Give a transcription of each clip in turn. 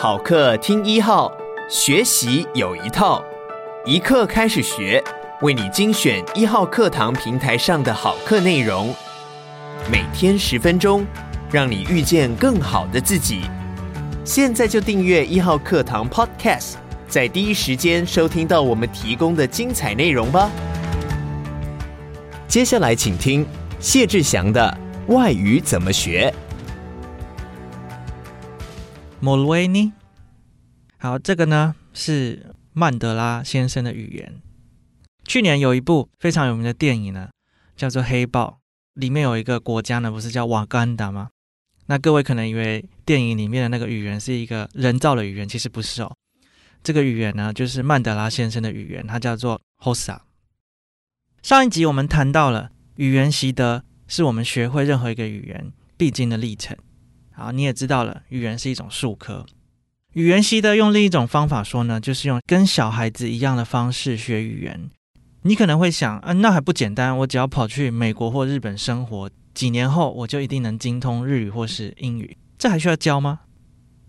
好课听一号，学习有一套，一课开始学，为你精选一号课堂平台上的好课内容，每天十分钟，让你遇见更好的自己。现在就订阅一号课堂 Podcast，在第一时间收听到我们提供的精彩内容吧。接下来请听谢志祥的外语怎么学。Mulvaney，好，这个呢是曼德拉先生的语言。去年有一部非常有名的电影呢，叫做《黑豹》，里面有一个国家呢，不是叫瓦干达吗？那各位可能以为电影里面的那个语言是一个人造的语言，其实不是哦。这个语言呢，就是曼德拉先生的语言，它叫做 Hosa。上一集我们谈到了语言习得是我们学会任何一个语言必经的历程。好，你也知道了，语言是一种术科。语言习得用另一种方法说呢，就是用跟小孩子一样的方式学语言。你可能会想，啊，那还不简单？我只要跑去美国或日本生活，几年后我就一定能精通日语或是英语，这还需要教吗？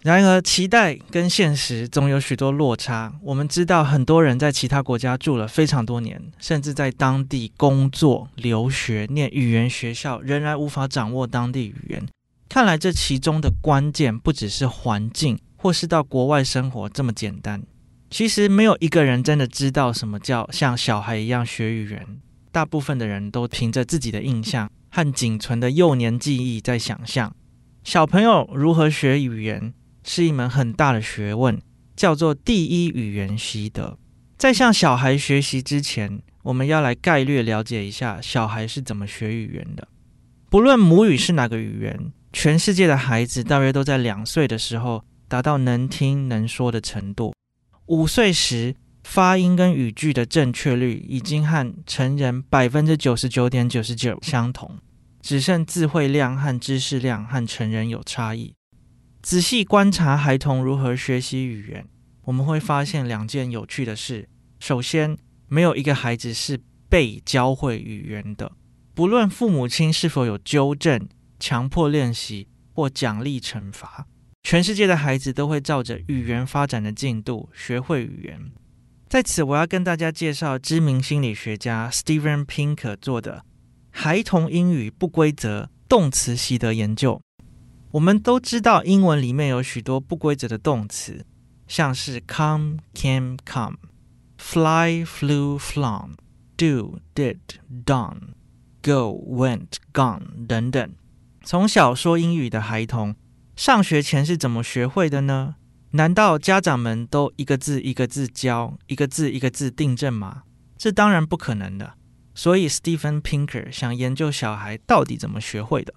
然而，期待跟现实总有许多落差。我们知道，很多人在其他国家住了非常多年，甚至在当地工作、留学、念语言学校，仍然无法掌握当地语言。看来这其中的关键不只是环境，或是到国外生活这么简单。其实没有一个人真的知道什么叫像小孩一样学语言。大部分的人都凭着自己的印象和仅存的幼年记忆在想象。小朋友如何学语言是一门很大的学问，叫做第一语言习得。在向小孩学习之前，我们要来概略了解一下小孩是怎么学语言的。不论母语是哪个语言。全世界的孩子大约都在两岁的时候达到能听能说的程度。五岁时，发音跟语句的正确率已经和成人百分之九十九点九十九相同，只剩词汇量和知识量和成人有差异。仔细观察孩童如何学习语言，我们会发现两件有趣的事：首先，没有一个孩子是被教会语言的，不论父母亲是否有纠正。强迫练习或奖励惩罚，全世界的孩子都会照着语言发展的进度学会语言。在此，我要跟大家介绍知名心理学家 Steven Pinker 做的孩童英语不规则动词习得研究。我们都知道，英文里面有许多不规则的动词，像是 come、came、come、fly、flew、flown、do、did、done、go、went、gone 等等。从小说英语的孩童，上学前是怎么学会的呢？难道家长们都一个字一个字教，一个字一个字订正吗？这当然不可能的。所以，Steven Pinker 想研究小孩到底怎么学会的。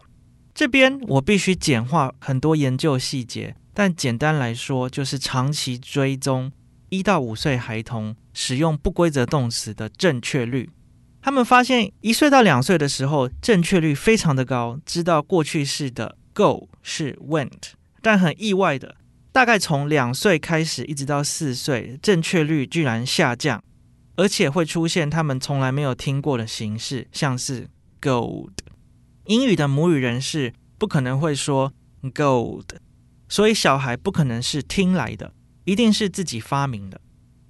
这边我必须简化很多研究细节，但简单来说，就是长期追踪一到五岁孩童使用不规则动词的正确率。他们发现，一岁到两岁的时候，正确率非常的高，知道过去式的 go 是 went，但很意外的，大概从两岁开始一直到四岁，正确率居然下降，而且会出现他们从来没有听过的形式，像是 gold。英语的母语人士不可能会说 gold，所以小孩不可能是听来的，一定是自己发明的。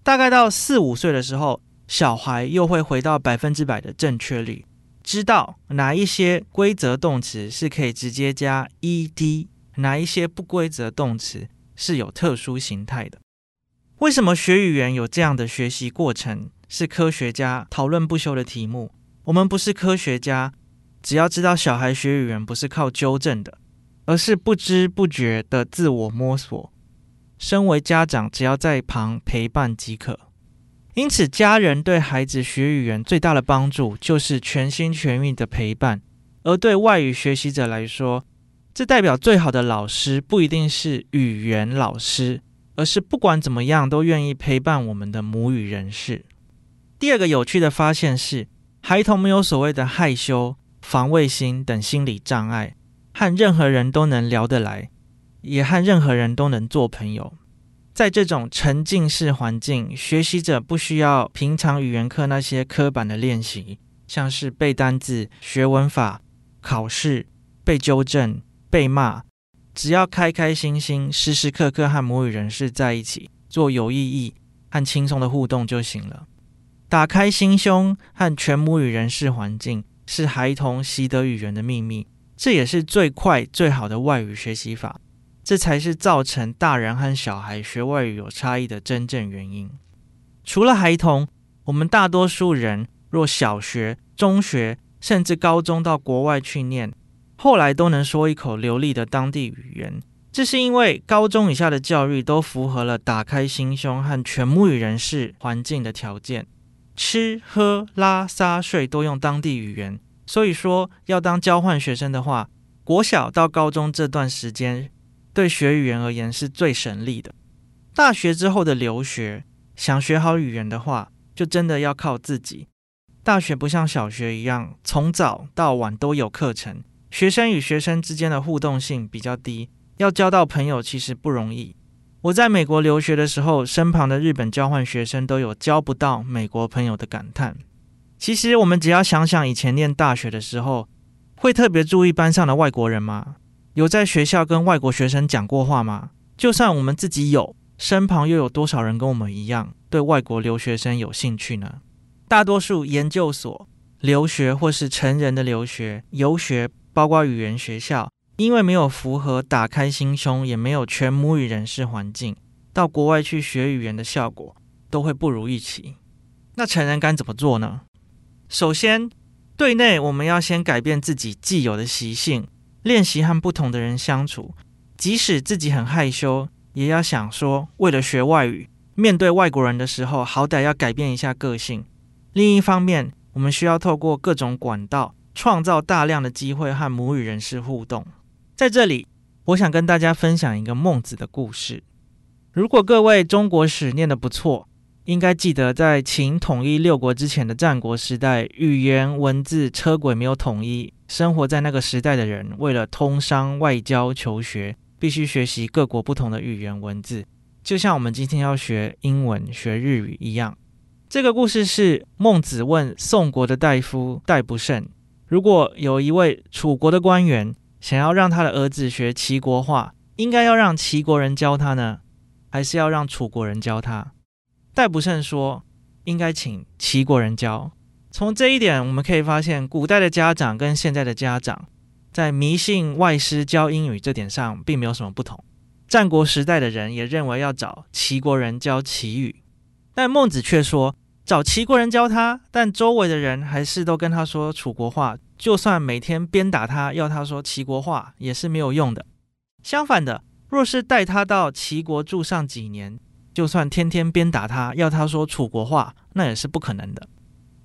大概到四五岁的时候。小孩又会回到百分之百的正确率，知道哪一些规则动词是可以直接加 ed，哪一些不规则动词是有特殊形态的。为什么学语言有这样的学习过程？是科学家讨论不休的题目。我们不是科学家，只要知道小孩学语言不是靠纠正的，而是不知不觉的自我摸索。身为家长，只要在旁陪伴即可。因此，家人对孩子学语言最大的帮助就是全心全意的陪伴。而对外语学习者来说，这代表最好的老师不一定是语言老师，而是不管怎么样都愿意陪伴我们的母语人士。第二个有趣的发现是，孩童没有所谓的害羞、防卫心等心理障碍，和任何人都能聊得来，也和任何人都能做朋友。在这种沉浸式环境，学习者不需要平常语言课那些刻板的练习，像是背单字、学文法、考试、被纠正、被骂，只要开开心心、时时刻刻和母语人士在一起，做有意义和轻松的互动就行了。打开心胸和全母语人士环境，是孩童习得语言的秘密，这也是最快最好的外语学习法。这才是造成大人和小孩学外语有差异的真正原因。除了孩童，我们大多数人若小学、中学甚至高中到国外去念，后来都能说一口流利的当地语言，这是因为高中以下的教育都符合了打开心胸和全母语人士环境的条件，吃喝拉撒睡都用当地语言。所以说，要当交换学生的话，国小到高中这段时间，对学语言而言是最省力的。大学之后的留学，想学好语言的话，就真的要靠自己。大学不像小学一样，从早到晚都有课程，学生与学生之间的互动性比较低，要交到朋友其实不容易。我在美国留学的时候，身旁的日本交换学生都有交不到美国朋友的感叹。其实我们只要想想以前念大学的时候，会特别注意班上的外国人吗？有在学校跟外国学生讲过话吗？就算我们自己有，身旁又有多少人跟我们一样对外国留学生有兴趣呢？大多数研究所留学或是成人的留学、游学，包括语言学校，因为没有符合打开心胸，也没有全母语人士环境，到国外去学语言的效果都会不如预期。那成人该怎么做呢？首先，对内我们要先改变自己既有的习性。练习和不同的人相处，即使自己很害羞，也要想说，为了学外语，面对外国人的时候，好歹要改变一下个性。另一方面，我们需要透过各种管道，创造大量的机会和母语人士互动。在这里，我想跟大家分享一个孟子的故事。如果各位中国史念得不错，应该记得，在秦统一六国之前的战国时代，语言、文字、车轨没有统一。生活在那个时代的人，为了通商、外交、求学，必须学习各国不同的语言文字，就像我们今天要学英文、学日语一样。这个故事是孟子问宋国的大夫戴不胜：如果有一位楚国的官员想要让他的儿子学齐国话，应该要让齐国人教他呢，还是要让楚国人教他？戴不胜说：“应该请齐国人教。”从这一点，我们可以发现，古代的家长跟现在的家长在迷信外师教英语这点上并没有什么不同。战国时代的人也认为要找齐国人教齐语，但孟子却说找齐国人教他，但周围的人还是都跟他说楚国话，就算每天鞭打他，要他说齐国话，也是没有用的。相反的，若是带他到齐国住上几年，就算天天鞭打他，要他说楚国话，那也是不可能的。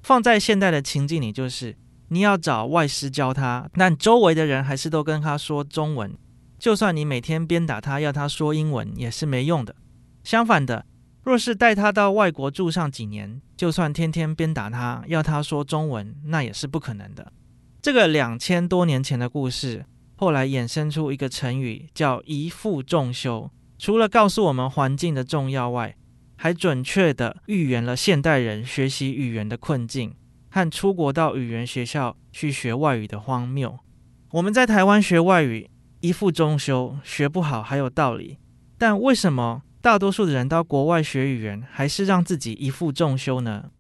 放在现代的情境里，就是你要找外师教他，但周围的人还是都跟他说中文。就算你每天鞭打他，要他说英文，也是没用的。相反的，若是带他到外国住上几年，就算天天鞭打他，要他说中文，那也是不可能的。这个两千多年前的故事，后来衍生出一个成语，叫“一负众修”。除了告诉我们环境的重要外，还准确地预言了现代人学习语言的困境和出国到语言学校去学外语的荒谬。我们在台湾学外语，一父众修，学不好还有道理。但为什么大多数的人到国外学语言，还是让自己一父众修呢？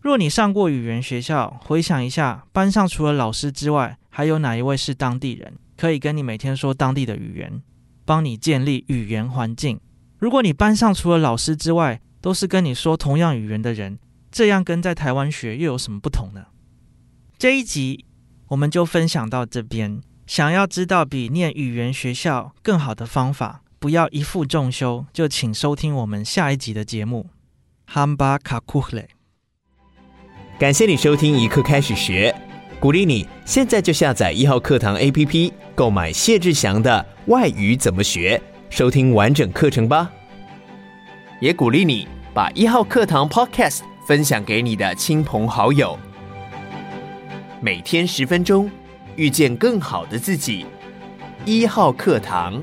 若你上过语言学校，回想一下，班上除了老师之外，还有哪一位是当地人，可以跟你每天说当地的语言？帮你建立语言环境。如果你班上除了老师之外都是跟你说同样语言的人，这样跟在台湾学又有什么不同呢？这一集我们就分享到这边。想要知道比念语言学校更好的方法，不要一负重修，就请收听我们下一集的节目。汉巴卡库勒，感谢你收听一课开始学，鼓励你现在就下载一号课堂 APP，购买谢志祥的。外语怎么学？收听完整课程吧。也鼓励你把一号课堂 Podcast 分享给你的亲朋好友。每天十分钟，遇见更好的自己。一号课堂。